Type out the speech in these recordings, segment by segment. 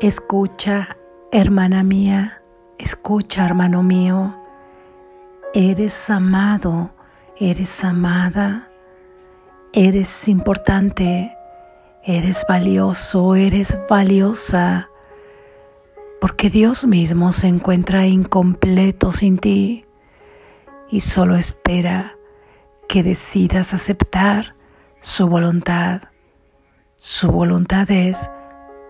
Escucha, hermana mía, escucha, hermano mío. Eres amado, eres amada, eres importante, eres valioso, eres valiosa, porque Dios mismo se encuentra incompleto sin ti y solo espera que decidas aceptar su voluntad. Su voluntad es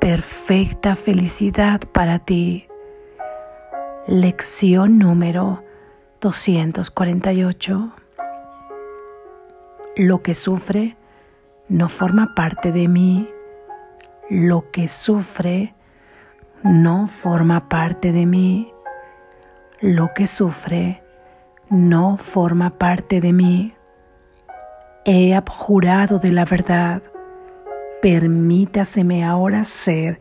perfecta felicidad para ti. Lección número 248. Lo que sufre no forma parte de mí. Lo que sufre no forma parte de mí. Lo que sufre no forma parte de mí. He abjurado de la verdad permítaseme ahora ser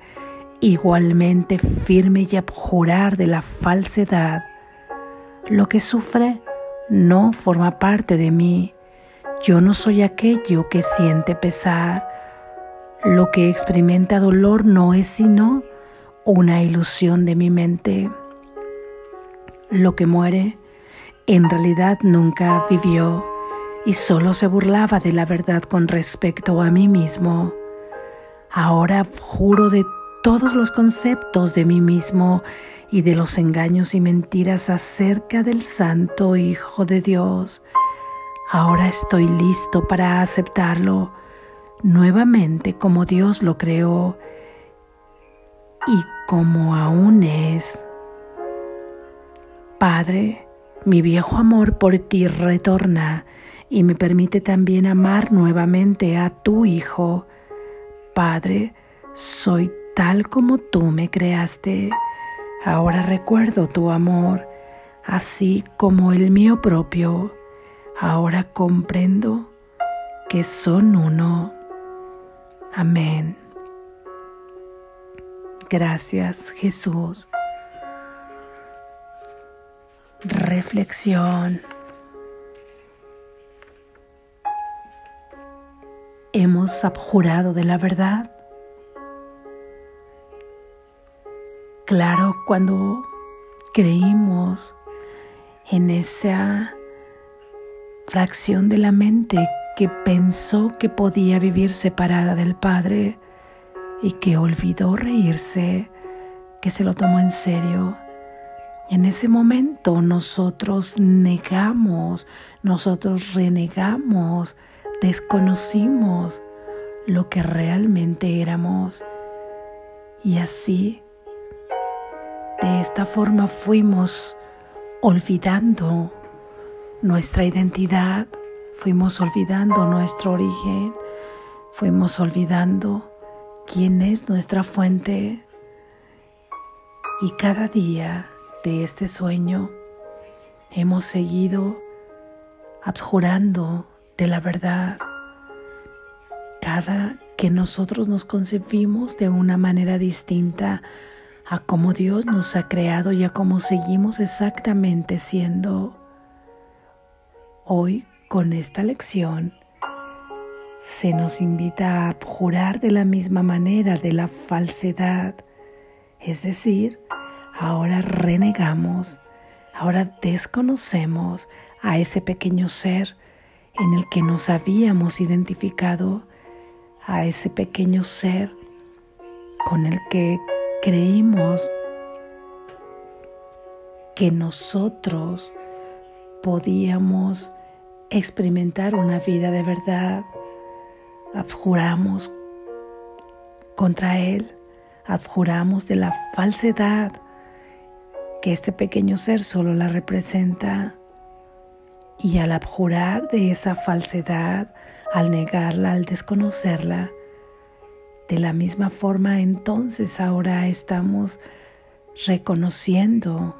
igualmente firme y abjurar de la falsedad. Lo que sufre no forma parte de mí. Yo no soy aquello que siente pesar. Lo que experimenta dolor no es sino una ilusión de mi mente. Lo que muere en realidad nunca vivió y solo se burlaba de la verdad con respecto a mí mismo. Ahora juro de todos los conceptos de mí mismo y de los engaños y mentiras acerca del Santo Hijo de Dios. Ahora estoy listo para aceptarlo nuevamente como Dios lo creó y como aún es. Padre, mi viejo amor por ti retorna y me permite también amar nuevamente a tu Hijo Padre, soy tal como tú me creaste. Ahora recuerdo tu amor, así como el mío propio. Ahora comprendo que son uno. Amén. Gracias Jesús. Reflexión. Abjurado de la verdad. Claro, cuando creímos en esa fracción de la mente que pensó que podía vivir separada del Padre y que olvidó reírse, que se lo tomó en serio. En ese momento nosotros negamos, nosotros renegamos desconocimos lo que realmente éramos y así, de esta forma fuimos olvidando nuestra identidad, fuimos olvidando nuestro origen, fuimos olvidando quién es nuestra fuente y cada día de este sueño hemos seguido abjurando de la verdad. Que nosotros nos concebimos de una manera distinta a como Dios nos ha creado y a cómo seguimos exactamente siendo. Hoy, con esta lección, se nos invita a jurar de la misma manera de la falsedad, es decir, ahora renegamos, ahora desconocemos a ese pequeño ser en el que nos habíamos identificado a ese pequeño ser con el que creímos que nosotros podíamos experimentar una vida de verdad. Abjuramos contra Él, abjuramos de la falsedad que este pequeño ser solo la representa. Y al abjurar de esa falsedad, al negarla, al desconocerla, de la misma forma entonces ahora estamos reconociendo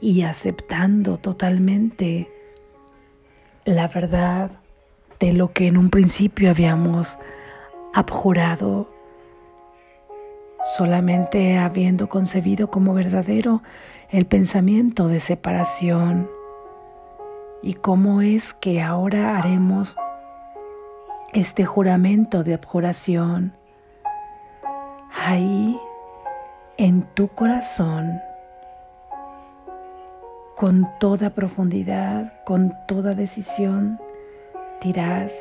y aceptando totalmente la verdad de lo que en un principio habíamos abjurado, solamente habiendo concebido como verdadero el pensamiento de separación. Y cómo es que ahora haremos este juramento de abjuración. Ahí en tu corazón con toda profundidad, con toda decisión, dirás,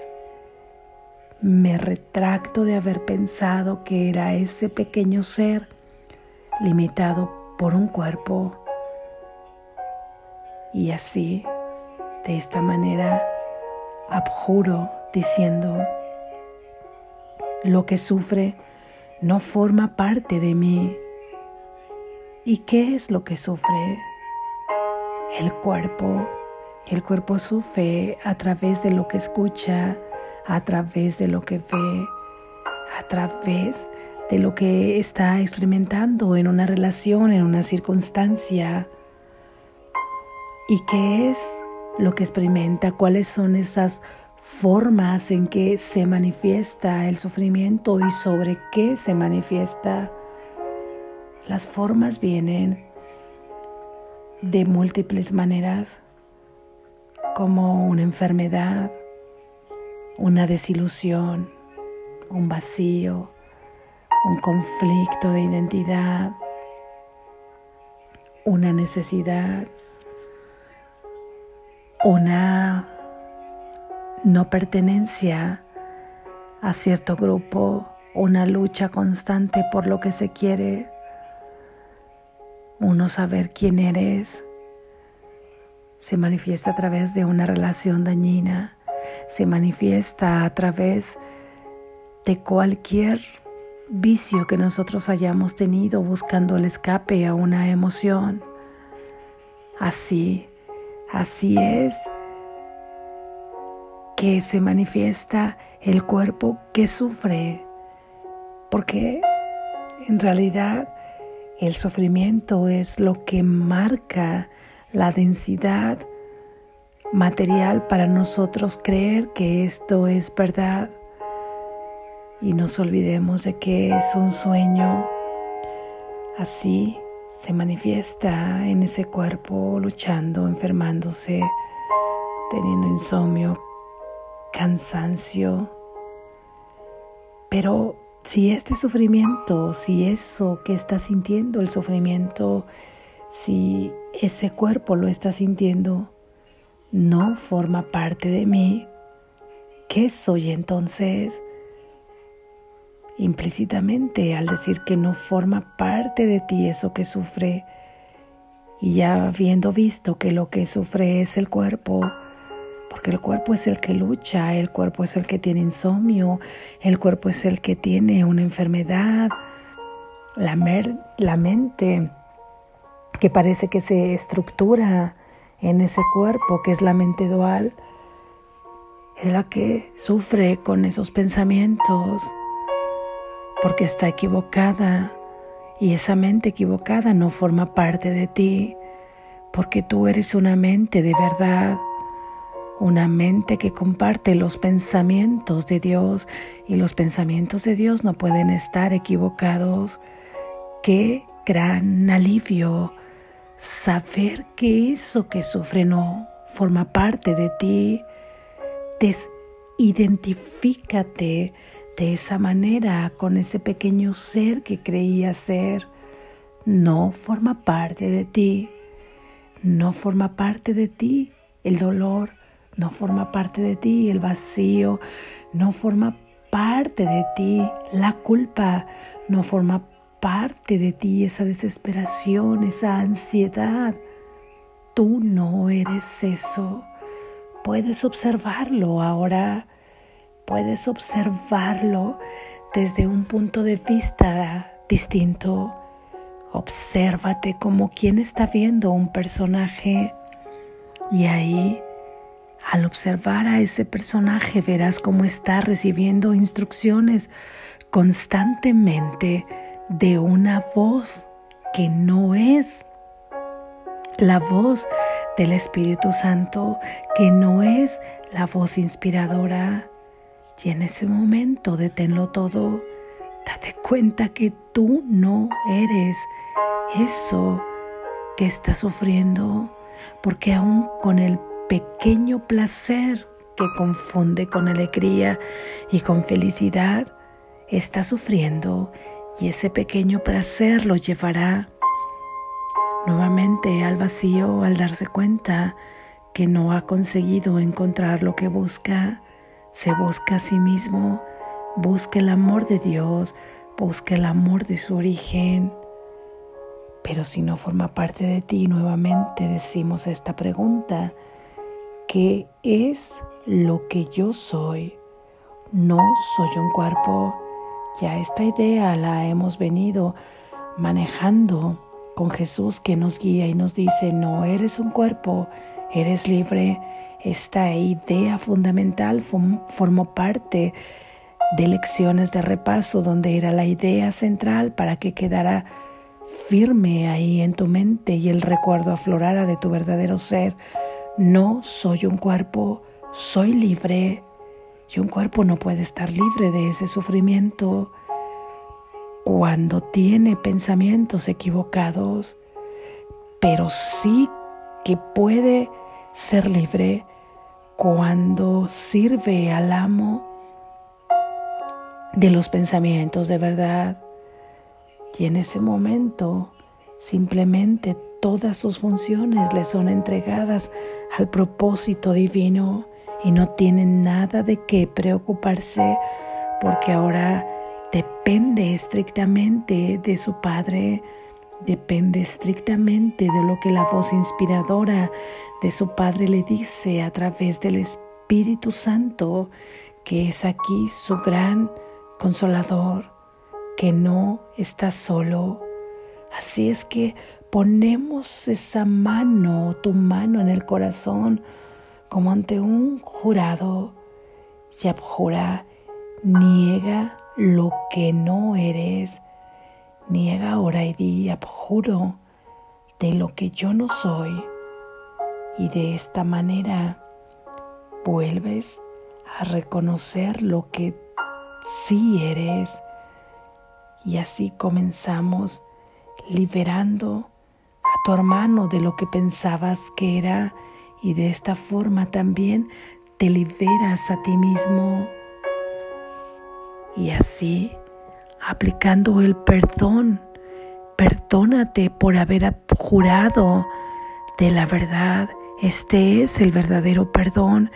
me retracto de haber pensado que era ese pequeño ser limitado por un cuerpo. Y así, de esta manera, abjuro diciendo, lo que sufre no forma parte de mí. ¿Y qué es lo que sufre? El cuerpo. El cuerpo sufre a través de lo que escucha, a través de lo que ve, a través de lo que está experimentando en una relación, en una circunstancia. ¿Y qué es lo que experimenta? ¿Cuáles son esas formas en que se manifiesta el sufrimiento y sobre qué se manifiesta? Las formas vienen de múltiples maneras, como una enfermedad, una desilusión, un vacío, un conflicto de identidad, una necesidad, una no pertenencia a cierto grupo, una lucha constante por lo que se quiere, uno saber quién eres, se manifiesta a través de una relación dañina, se manifiesta a través de cualquier vicio que nosotros hayamos tenido buscando el escape a una emoción. Así, así es que se manifiesta el cuerpo que sufre, porque en realidad el sufrimiento es lo que marca la densidad material para nosotros creer que esto es verdad y nos olvidemos de que es un sueño. Así se manifiesta en ese cuerpo luchando, enfermándose, teniendo insomnio, cansancio. Pero si este sufrimiento, si eso que está sintiendo, el sufrimiento, si ese cuerpo lo está sintiendo, no forma parte de mí, ¿qué soy entonces? Implícitamente al decir que no forma parte de ti eso que sufre, y ya habiendo visto que lo que sufre es el cuerpo, porque el cuerpo es el que lucha, el cuerpo es el que tiene insomnio, el cuerpo es el que tiene una enfermedad, la, la mente que parece que se estructura en ese cuerpo, que es la mente dual, es la que sufre con esos pensamientos, porque está equivocada y esa mente equivocada no forma parte de ti, porque tú eres una mente de verdad una mente que comparte los pensamientos de Dios y los pensamientos de Dios no pueden estar equivocados. Qué gran alivio saber que eso que sufre no forma parte de ti. Desidentifícate de esa manera con ese pequeño ser que creía ser. No forma parte de ti. No forma parte de ti el dolor no forma parte de ti el vacío, no forma parte de ti la culpa, no forma parte de ti esa desesperación, esa ansiedad. Tú no eres eso. Puedes observarlo ahora, puedes observarlo desde un punto de vista distinto. Obsérvate como quien está viendo un personaje y ahí al observar a ese personaje verás cómo está recibiendo instrucciones constantemente de una voz que no es la voz del Espíritu Santo, que no es la voz inspiradora. Y en ese momento deténlo todo. Date cuenta que tú no eres eso que está sufriendo, porque aún con el pequeño placer que confunde con alegría y con felicidad, está sufriendo y ese pequeño placer lo llevará nuevamente al vacío al darse cuenta que no ha conseguido encontrar lo que busca, se busca a sí mismo, busca el amor de Dios, busca el amor de su origen. Pero si no forma parte de ti, nuevamente decimos esta pregunta, ¿qué es lo que yo soy? No soy un cuerpo. Ya esta idea la hemos venido manejando con Jesús que nos guía y nos dice, no eres un cuerpo, eres libre. Esta idea fundamental formó parte de lecciones de repaso donde era la idea central para que quedara firme ahí en tu mente y el recuerdo aflorara de tu verdadero ser. No soy un cuerpo, soy libre. Y un cuerpo no puede estar libre de ese sufrimiento cuando tiene pensamientos equivocados, pero sí que puede ser libre cuando sirve al amo de los pensamientos de verdad. Y en ese momento simplemente todas sus funciones le son entregadas al propósito divino y no tiene nada de qué preocuparse porque ahora depende estrictamente de su Padre, depende estrictamente de lo que la voz inspiradora de su Padre le dice a través del Espíritu Santo, que es aquí su gran consolador, que no está solo. Así es que ponemos esa mano, tu mano en el corazón, como ante un jurado, y abjura, niega lo que no eres. Niega ahora y di, abjuro de lo que yo no soy. Y de esta manera vuelves a reconocer lo que sí eres. Y así comenzamos liberando tu hermano de lo que pensabas que era y de esta forma también te liberas a ti mismo. Y así, aplicando el perdón, perdónate por haber jurado de la verdad. Este es el verdadero perdón.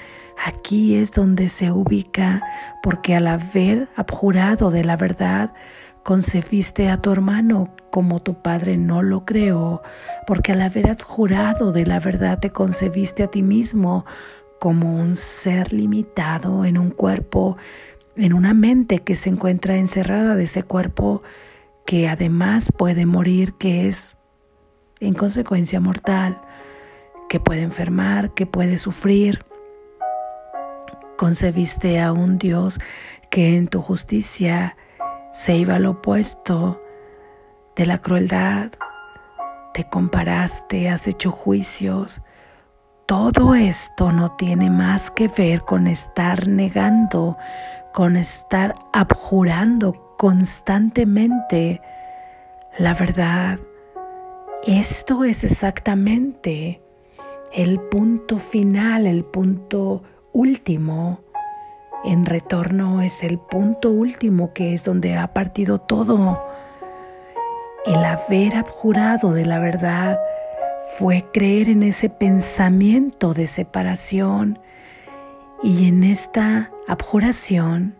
Aquí es donde se ubica, porque al haber abjurado de la verdad, concebiste a tu hermano como tu padre no lo creó, porque al haber abjurado de la verdad te concebiste a ti mismo como un ser limitado en un cuerpo en una mente que se encuentra encerrada de ese cuerpo que además puede morir, que es en consecuencia mortal, que puede enfermar, que puede sufrir. Concebiste a un Dios que en tu justicia se iba al opuesto de la crueldad, te comparaste, has hecho juicios. Todo esto no tiene más que ver con estar negando con estar abjurando constantemente la verdad. Esto es exactamente el punto final, el punto último. En retorno es el punto último que es donde ha partido todo. El haber abjurado de la verdad fue creer en ese pensamiento de separación y en esta abjuración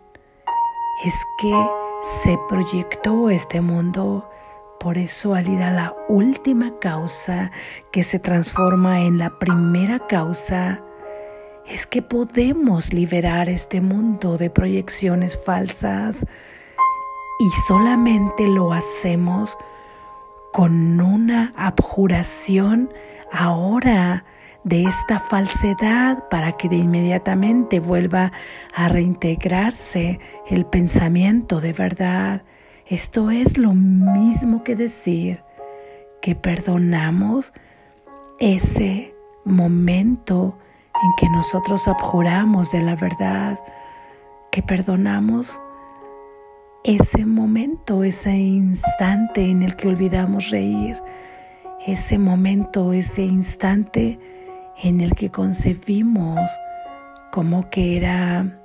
es que se proyectó este mundo. Por eso al la última causa que se transforma en la primera causa, es que podemos liberar este mundo de proyecciones falsas y solamente lo hacemos con una abjuración ahora de esta falsedad para que de inmediatamente vuelva a reintegrarse el pensamiento de verdad. Esto es lo mismo que decir que perdonamos ese momento en que nosotros abjuramos de la verdad, que perdonamos ese momento, ese instante en el que olvidamos reír, ese momento, ese instante en el que concebimos como que era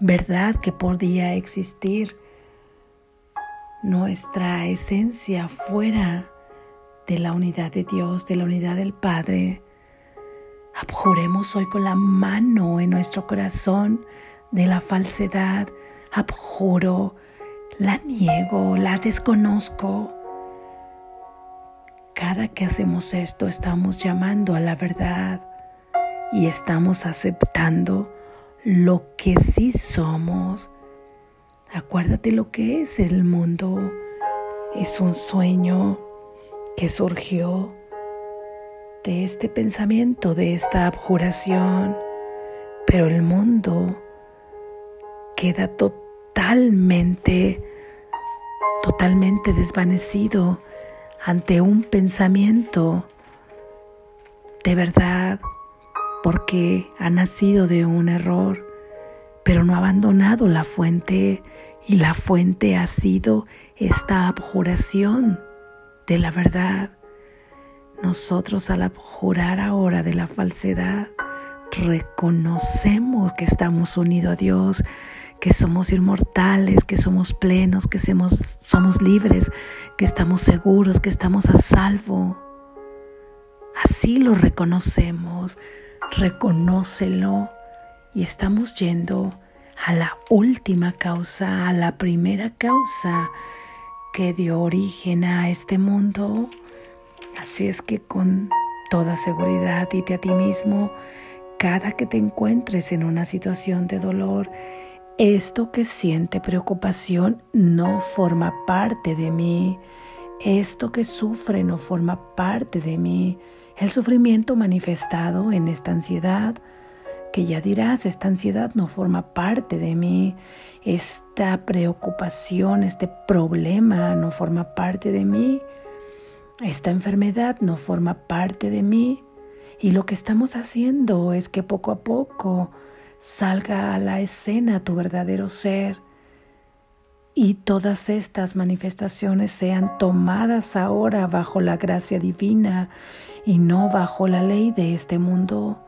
verdad que podía existir nuestra esencia fuera de la unidad de Dios, de la unidad del Padre. Abjuremos hoy con la mano en nuestro corazón de la falsedad. Abjuro, la niego, la desconozco. Cada que hacemos esto estamos llamando a la verdad y estamos aceptando lo que sí somos. Acuérdate lo que es el mundo. Es un sueño que surgió de este pensamiento, de esta abjuración, pero el mundo queda totalmente, totalmente desvanecido ante un pensamiento de verdad, porque ha nacido de un error, pero no ha abandonado la fuente y la fuente ha sido esta abjuración de la verdad. Nosotros al abjurar ahora de la falsedad, reconocemos que estamos unidos a Dios, que somos inmortales, que somos plenos, que somos, somos libres, que estamos seguros, que estamos a salvo. Así lo reconocemos, reconócelo y estamos yendo a la última causa, a la primera causa que dio origen a este mundo. Así es que con toda seguridad dite a ti mismo, cada que te encuentres en una situación de dolor, esto que siente preocupación no forma parte de mí. Esto que sufre no forma parte de mí. El sufrimiento manifestado en esta ansiedad, que ya dirás, esta ansiedad no forma parte de mí. Esta preocupación, este problema no forma parte de mí. Esta enfermedad no forma parte de mí. Y lo que estamos haciendo es que poco a poco salga a la escena tu verdadero ser y todas estas manifestaciones sean tomadas ahora bajo la gracia divina y no bajo la ley de este mundo.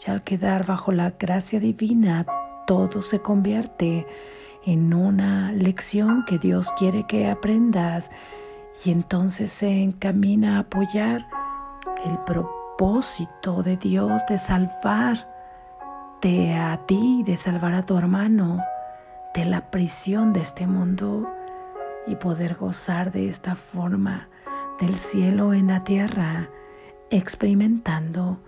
Ya al quedar bajo la gracia divina, todo se convierte en una lección que Dios quiere que aprendas y entonces se encamina a apoyar el propósito de Dios de salvar de a ti, de salvar a tu hermano de la prisión de este mundo y poder gozar de esta forma del cielo en la tierra, experimentando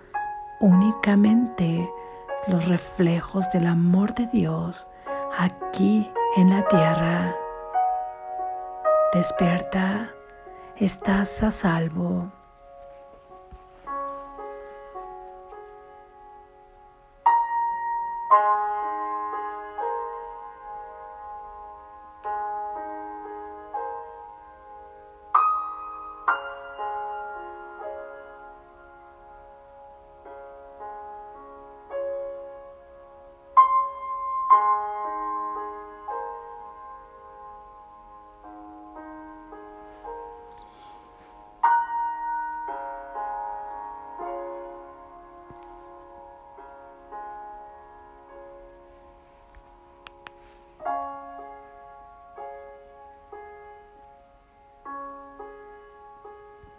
únicamente los reflejos del amor de Dios aquí en la tierra. Despierta, estás a salvo.